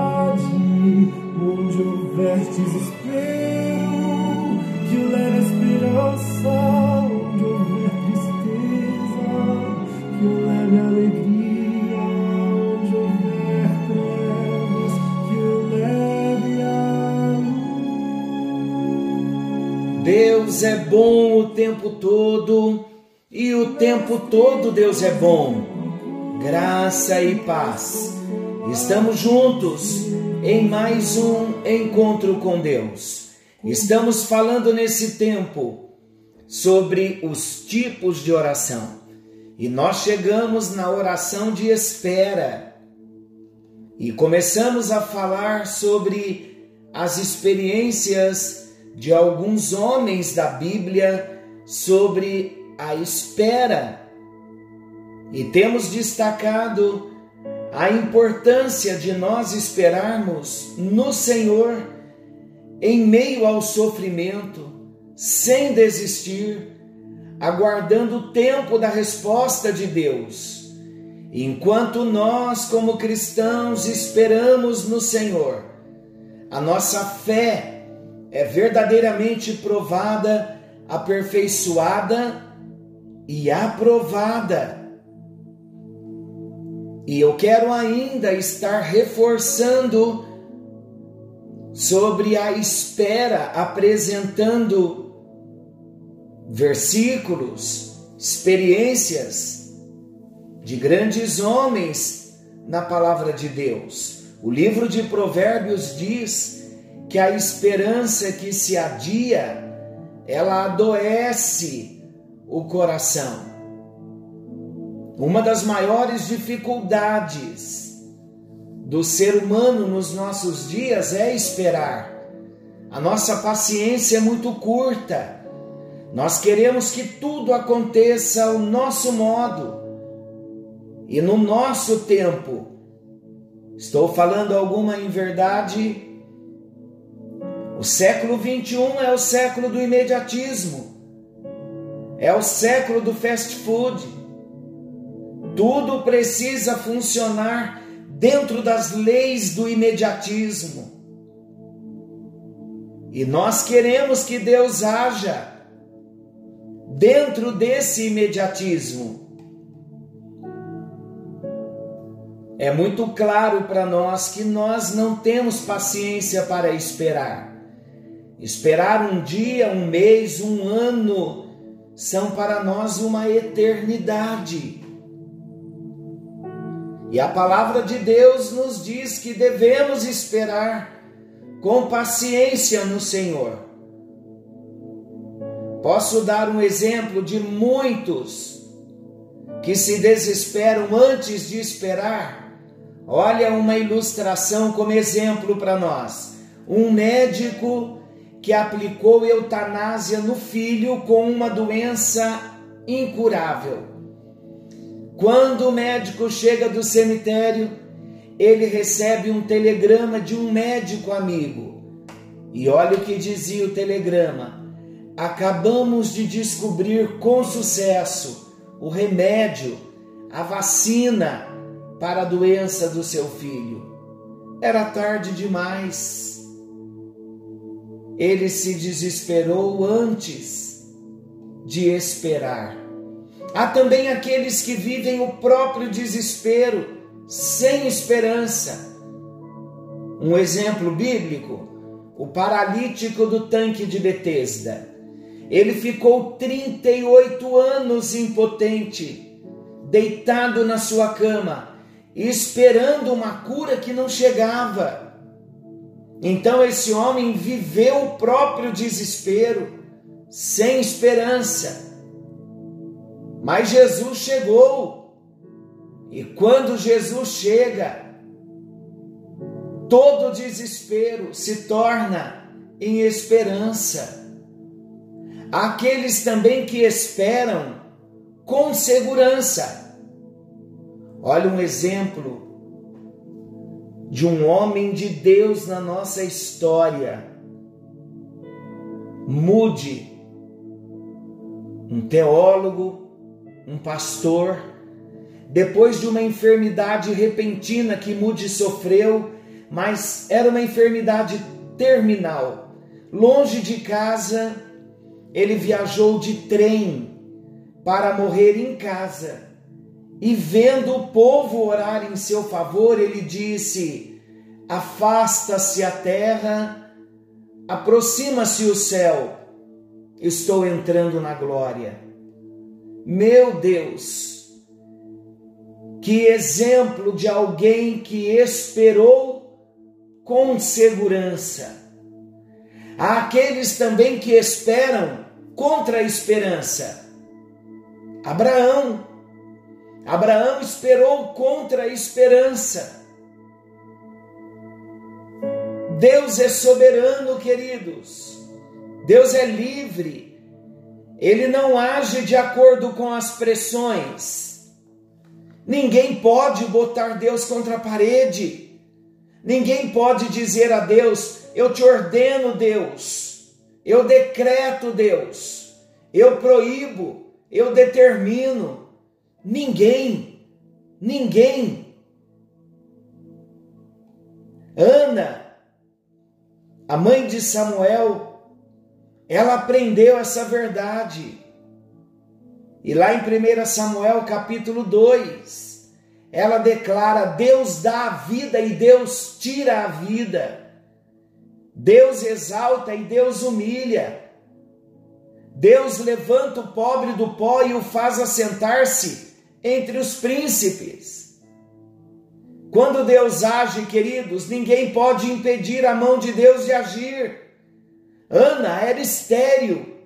A verdade onde houver desespero, que leve esperança, onde houver tristeza, que leve alegria, onde houver trevas, que leve a luz. Deus é bom o tempo todo e o tempo todo Deus é bom. Graça e paz. Estamos juntos em mais um encontro com Deus. Estamos falando nesse tempo sobre os tipos de oração. E nós chegamos na oração de espera. E começamos a falar sobre as experiências de alguns homens da Bíblia sobre a espera. E temos destacado a importância de nós esperarmos no Senhor em meio ao sofrimento, sem desistir, aguardando o tempo da resposta de Deus. Enquanto nós, como cristãos, esperamos no Senhor, a nossa fé é verdadeiramente provada, aperfeiçoada e aprovada. E eu quero ainda estar reforçando sobre a espera, apresentando versículos, experiências de grandes homens na palavra de Deus. O livro de Provérbios diz que a esperança que se adia, ela adoece o coração. Uma das maiores dificuldades do ser humano nos nossos dias é esperar. A nossa paciência é muito curta. Nós queremos que tudo aconteça ao nosso modo e no nosso tempo. Estou falando alguma inverdade? O século 21 é o século do imediatismo. É o século do fast food tudo precisa funcionar dentro das leis do imediatismo. E nós queremos que Deus haja dentro desse imediatismo. É muito claro para nós que nós não temos paciência para esperar. Esperar um dia, um mês, um ano são para nós uma eternidade. E a palavra de Deus nos diz que devemos esperar com paciência no Senhor. Posso dar um exemplo de muitos que se desesperam antes de esperar. Olha uma ilustração como exemplo para nós. Um médico que aplicou eutanásia no filho com uma doença incurável. Quando o médico chega do cemitério, ele recebe um telegrama de um médico amigo. E olha o que dizia o telegrama: Acabamos de descobrir com sucesso o remédio, a vacina para a doença do seu filho. Era tarde demais. Ele se desesperou antes de esperar. Há também aqueles que vivem o próprio desespero, sem esperança. Um exemplo bíblico: o paralítico do tanque de Betesda. Ele ficou 38 anos impotente, deitado na sua cama, esperando uma cura que não chegava. Então esse homem viveu o próprio desespero, sem esperança. Mas Jesus chegou. E quando Jesus chega, todo desespero se torna em esperança. Aqueles também que esperam com segurança. Olha um exemplo de um homem de Deus na nossa história. Mude, um teólogo, um pastor, depois de uma enfermidade repentina que Mude sofreu, mas era uma enfermidade terminal. Longe de casa, ele viajou de trem para morrer em casa. E vendo o povo orar em seu favor, ele disse: Afasta-se a terra, aproxima-se o céu, estou entrando na glória. Meu Deus, que exemplo de alguém que esperou com segurança. Há aqueles também que esperam contra a esperança. Abraão. Abraão esperou contra a esperança. Deus é soberano, queridos. Deus é livre. Ele não age de acordo com as pressões. Ninguém pode botar Deus contra a parede. Ninguém pode dizer a Deus: Eu te ordeno, Deus. Eu decreto, Deus. Eu proíbo eu determino. Ninguém, ninguém. Ana, a mãe de Samuel, ela aprendeu essa verdade. E lá em 1 Samuel capítulo 2, ela declara: Deus dá a vida e Deus tira a vida. Deus exalta e Deus humilha. Deus levanta o pobre do pó e o faz assentar-se entre os príncipes. Quando Deus age, queridos, ninguém pode impedir a mão de Deus de agir. Ana era estéril,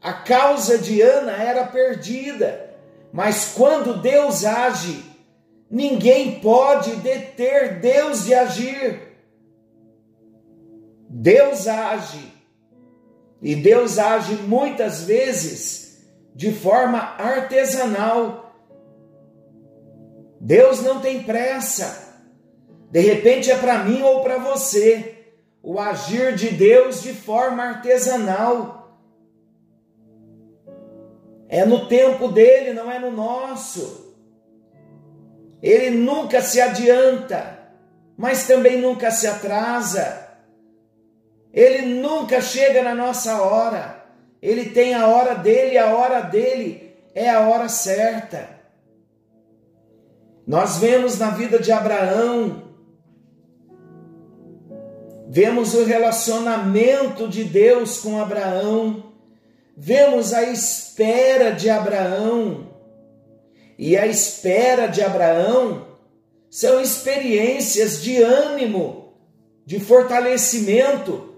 a causa de Ana era perdida, mas quando Deus age, ninguém pode deter Deus de agir. Deus age e Deus age muitas vezes de forma artesanal. Deus não tem pressa. De repente é para mim ou para você o agir de Deus de forma artesanal. É no tempo dele, não é no nosso. Ele nunca se adianta, mas também nunca se atrasa. Ele nunca chega na nossa hora. Ele tem a hora dele, a hora dele é a hora certa. Nós vemos na vida de Abraão, vemos o relacionamento de Deus com Abraão, vemos a espera de Abraão, e a espera de Abraão são experiências de ânimo, de fortalecimento,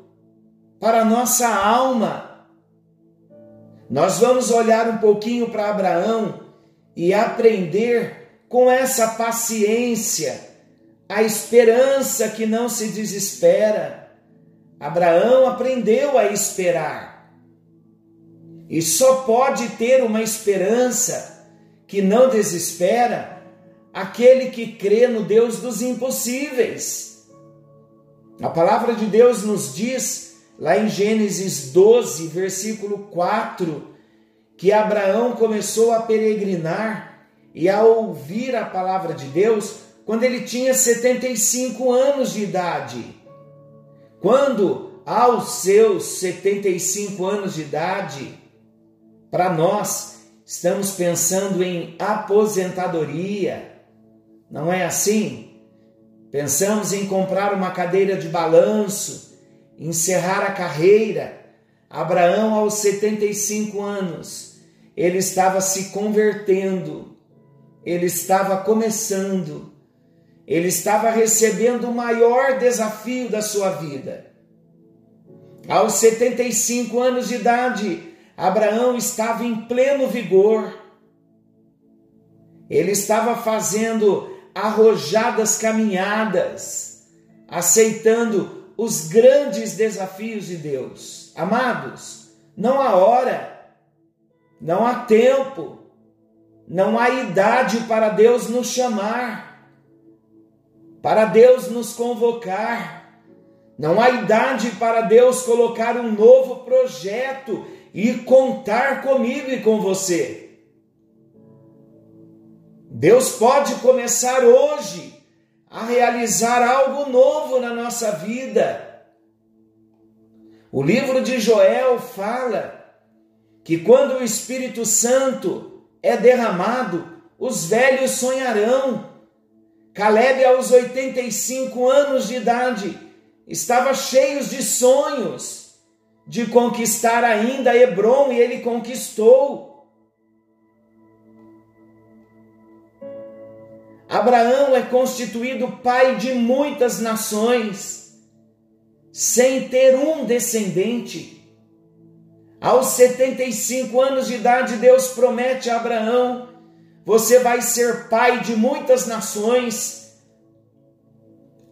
para a nossa alma. Nós vamos olhar um pouquinho para Abraão e aprender com essa paciência, a esperança que não se desespera. Abraão aprendeu a esperar. E só pode ter uma esperança que não desespera aquele que crê no Deus dos impossíveis. A palavra de Deus nos diz lá em Gênesis 12, versículo 4, que Abraão começou a peregrinar e a ouvir a palavra de Deus quando ele tinha 75 anos de idade. Quando, aos seus 75 anos de idade, para nós, estamos pensando em aposentadoria, não é assim? Pensamos em comprar uma cadeira de balanço encerrar a carreira. Abraão, aos 75 anos, ele estava se convertendo, ele estava começando, ele estava recebendo o maior desafio da sua vida. Aos 75 anos de idade, Abraão estava em pleno vigor. Ele estava fazendo arrojadas caminhadas, aceitando os grandes desafios de Deus. Amados, não há hora, não há tempo, não há idade para Deus nos chamar, para Deus nos convocar. Não há idade para Deus colocar um novo projeto e contar comigo e com você. Deus pode começar hoje a realizar algo novo na nossa vida. O livro de Joel fala que quando o Espírito Santo é derramado, os velhos sonharão. Caleb, aos 85 anos de idade, estava cheio de sonhos de conquistar ainda Hebron e ele conquistou. Abraão é constituído pai de muitas nações, sem ter um descendente. Aos 75 anos de idade, Deus promete a Abraão: você vai ser pai de muitas nações.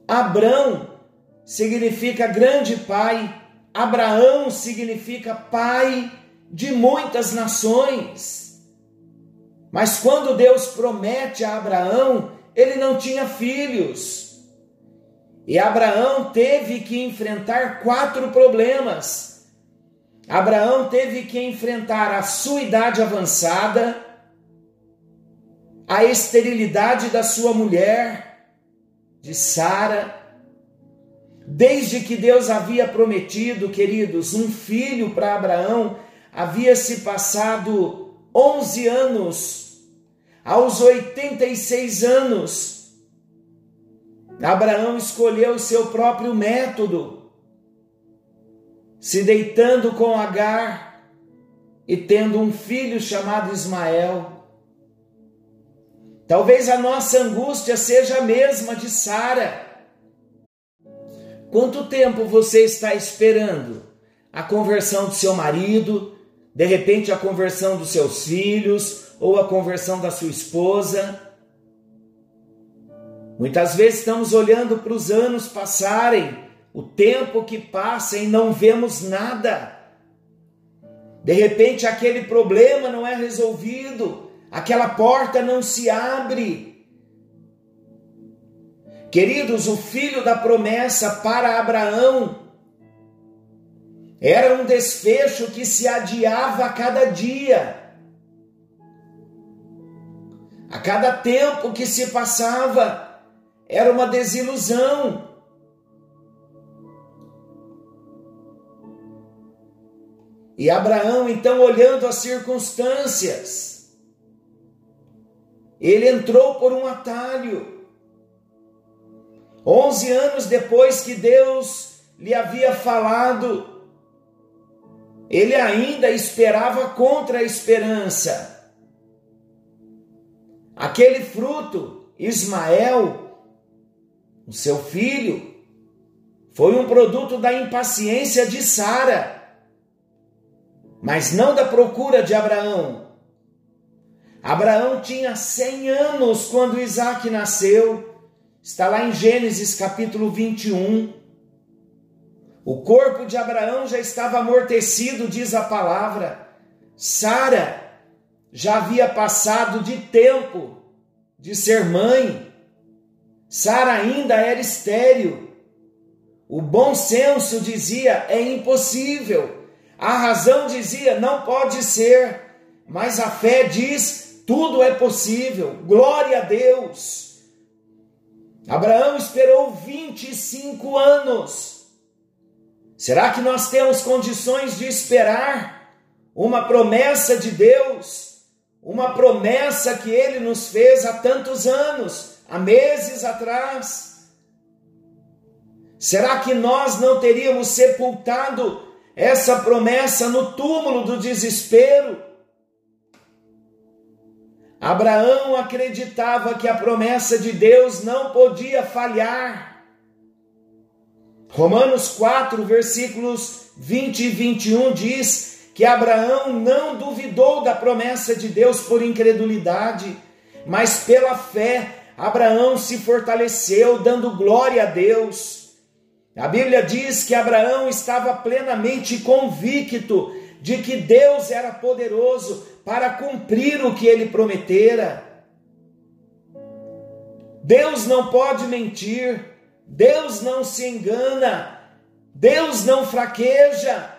Abrão significa grande pai. Abraão significa pai de muitas nações. Mas quando Deus promete a Abraão, ele não tinha filhos. E Abraão teve que enfrentar quatro problemas. Abraão teve que enfrentar a sua idade avançada, a esterilidade da sua mulher, de Sara, Desde que Deus havia prometido, queridos, um filho para Abraão, havia se passado 11 anos. Aos 86 anos, Abraão escolheu o seu próprio método, se deitando com Agar e tendo um filho chamado Ismael. Talvez a nossa angústia seja a mesma de Sara Quanto tempo você está esperando a conversão do seu marido, de repente a conversão dos seus filhos ou a conversão da sua esposa? Muitas vezes estamos olhando para os anos passarem, o tempo que passa e não vemos nada. De repente aquele problema não é resolvido, aquela porta não se abre. Queridos, o filho da promessa para Abraão era um desfecho que se adiava a cada dia. A cada tempo que se passava, era uma desilusão. E Abraão, então, olhando as circunstâncias, ele entrou por um atalho. Onze anos depois que Deus lhe havia falado, ele ainda esperava contra a esperança. Aquele fruto, Ismael, o seu filho, foi um produto da impaciência de Sara, mas não da procura de Abraão. Abraão tinha cem anos quando Isaac nasceu. Está lá em Gênesis capítulo 21. O corpo de Abraão já estava amortecido, diz a palavra. Sara já havia passado de tempo de ser mãe. Sara ainda era estéril. O bom senso dizia é impossível. A razão dizia não pode ser. Mas a fé diz tudo é possível. Glória a Deus. Abraão esperou 25 anos. Será que nós temos condições de esperar uma promessa de Deus? Uma promessa que ele nos fez há tantos anos, há meses atrás? Será que nós não teríamos sepultado essa promessa no túmulo do desespero? Abraão acreditava que a promessa de Deus não podia falhar. Romanos 4, versículos 20 e 21 diz que Abraão não duvidou da promessa de Deus por incredulidade, mas pela fé Abraão se fortaleceu, dando glória a Deus. A Bíblia diz que Abraão estava plenamente convicto de que Deus era poderoso para cumprir o que ele prometera. Deus não pode mentir, Deus não se engana, Deus não fraqueja.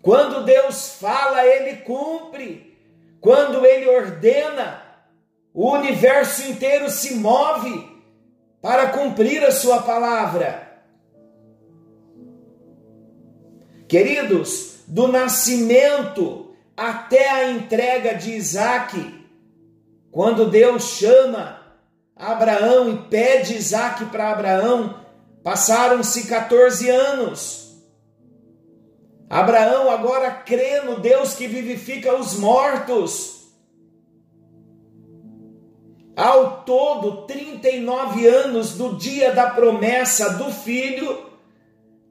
Quando Deus fala, ele cumpre. Quando ele ordena, o universo inteiro se move para cumprir a sua palavra. Queridos, do nascimento até a entrega de Isaac, quando Deus chama Abraão e pede Isaac para Abraão, passaram-se 14 anos. Abraão agora crê no Deus que vivifica os mortos. Ao todo, 39 anos do dia da promessa do filho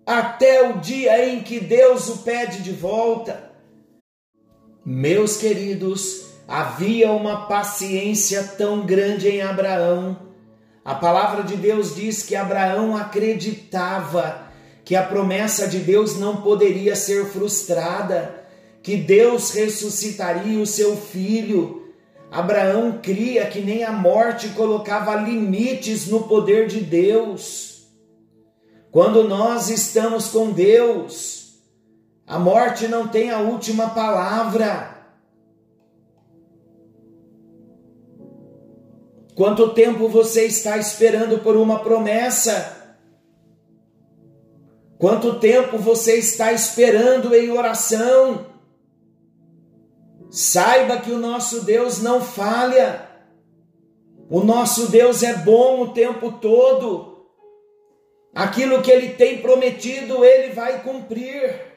até o dia em que Deus o pede de volta. Meus queridos, havia uma paciência tão grande em Abraão. A palavra de Deus diz que Abraão acreditava que a promessa de Deus não poderia ser frustrada, que Deus ressuscitaria o seu filho. Abraão cria que nem a morte colocava limites no poder de Deus. Quando nós estamos com Deus, a morte não tem a última palavra. Quanto tempo você está esperando por uma promessa? Quanto tempo você está esperando em oração? Saiba que o nosso Deus não falha. O nosso Deus é bom o tempo todo. Aquilo que ele tem prometido, ele vai cumprir.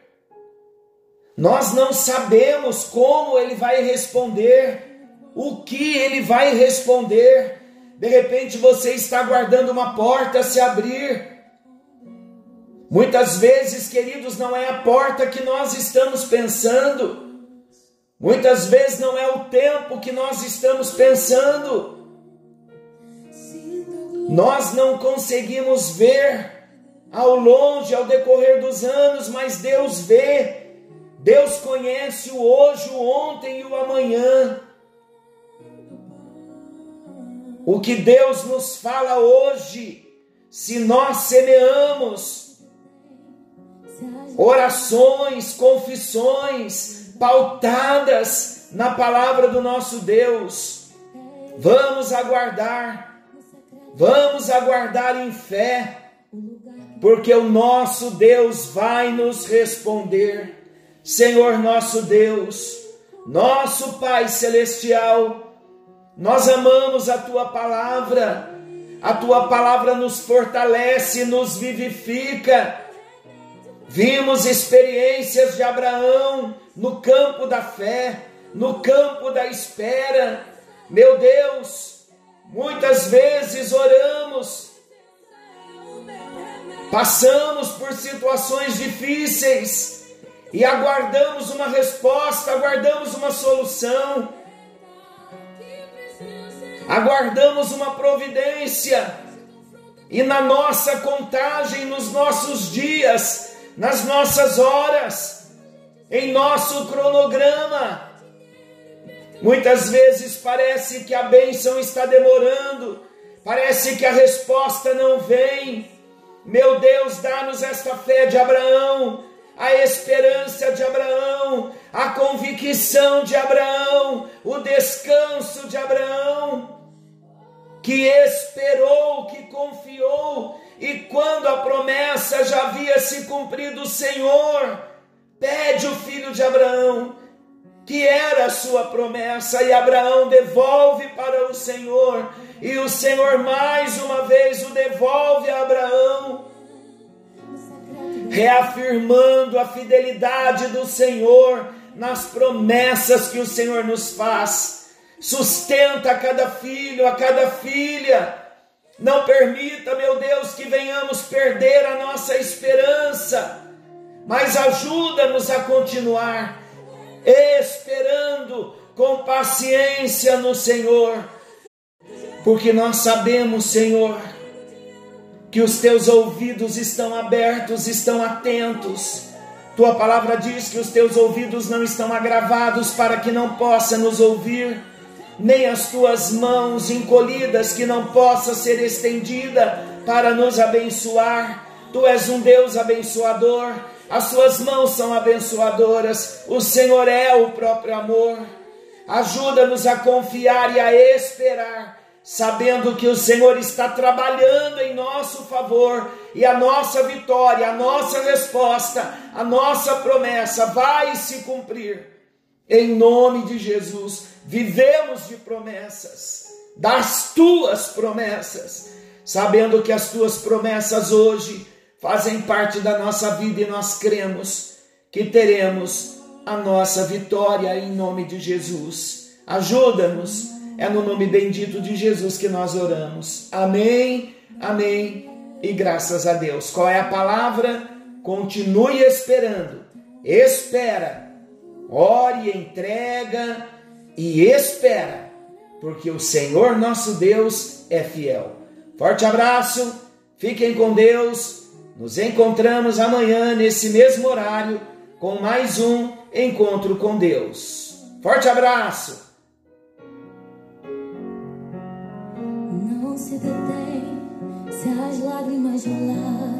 Nós não sabemos como ele vai responder, o que ele vai responder. De repente você está aguardando uma porta se abrir. Muitas vezes, queridos, não é a porta que nós estamos pensando. Muitas vezes não é o tempo que nós estamos pensando. Nós não conseguimos ver ao longe, ao decorrer dos anos, mas Deus vê. Deus conhece o hoje, o ontem e o amanhã. O que Deus nos fala hoje, se nós semeamos orações, confissões pautadas na palavra do nosso Deus, vamos aguardar Vamos aguardar em fé, porque o nosso Deus vai nos responder. Senhor nosso Deus, nosso Pai celestial, nós amamos a tua palavra, a tua palavra nos fortalece, nos vivifica. Vimos experiências de Abraão no campo da fé, no campo da espera. Meu Deus, Muitas vezes oramos, passamos por situações difíceis e aguardamos uma resposta, aguardamos uma solução, aguardamos uma providência, e na nossa contagem, nos nossos dias, nas nossas horas, em nosso cronograma, Muitas vezes parece que a bênção está demorando, parece que a resposta não vem. Meu Deus, dá-nos esta fé de Abraão, a esperança de Abraão, a convicção de Abraão, o descanso de Abraão, que esperou, que confiou, e quando a promessa já havia se cumprido, o Senhor pede o filho de Abraão que era a sua promessa, e Abraão devolve para o Senhor, e o Senhor mais uma vez o devolve a Abraão, reafirmando a fidelidade do Senhor nas promessas que o Senhor nos faz. Sustenta a cada filho, a cada filha. Não permita, meu Deus, que venhamos perder a nossa esperança, mas ajuda-nos a continuar esperando com paciência no Senhor, porque nós sabemos, Senhor, que os teus ouvidos estão abertos, estão atentos. Tua palavra diz que os teus ouvidos não estão agravados para que não possa nos ouvir, nem as tuas mãos encolhidas que não possa ser estendida para nos abençoar. Tu és um Deus abençoador as suas mãos são abençoadoras, o Senhor é o próprio amor. Ajuda-nos a confiar e a esperar, sabendo que o Senhor está trabalhando em nosso favor e a nossa vitória, a nossa resposta, a nossa promessa vai se cumprir. Em nome de Jesus, vivemos de promessas, das tuas promessas, sabendo que as tuas promessas hoje fazem parte da nossa vida e nós cremos que teremos a nossa vitória em nome de Jesus. Ajuda-nos, é no nome bendito de Jesus que nós oramos. Amém, amém e graças a Deus. Qual é a palavra? Continue esperando, espera, ore, entrega e espera, porque o Senhor nosso Deus é fiel. Forte abraço, fiquem com Deus nos encontramos amanhã nesse mesmo horário com mais um encontro com Deus. Forte abraço! Não se detém se as lágrimas rolarem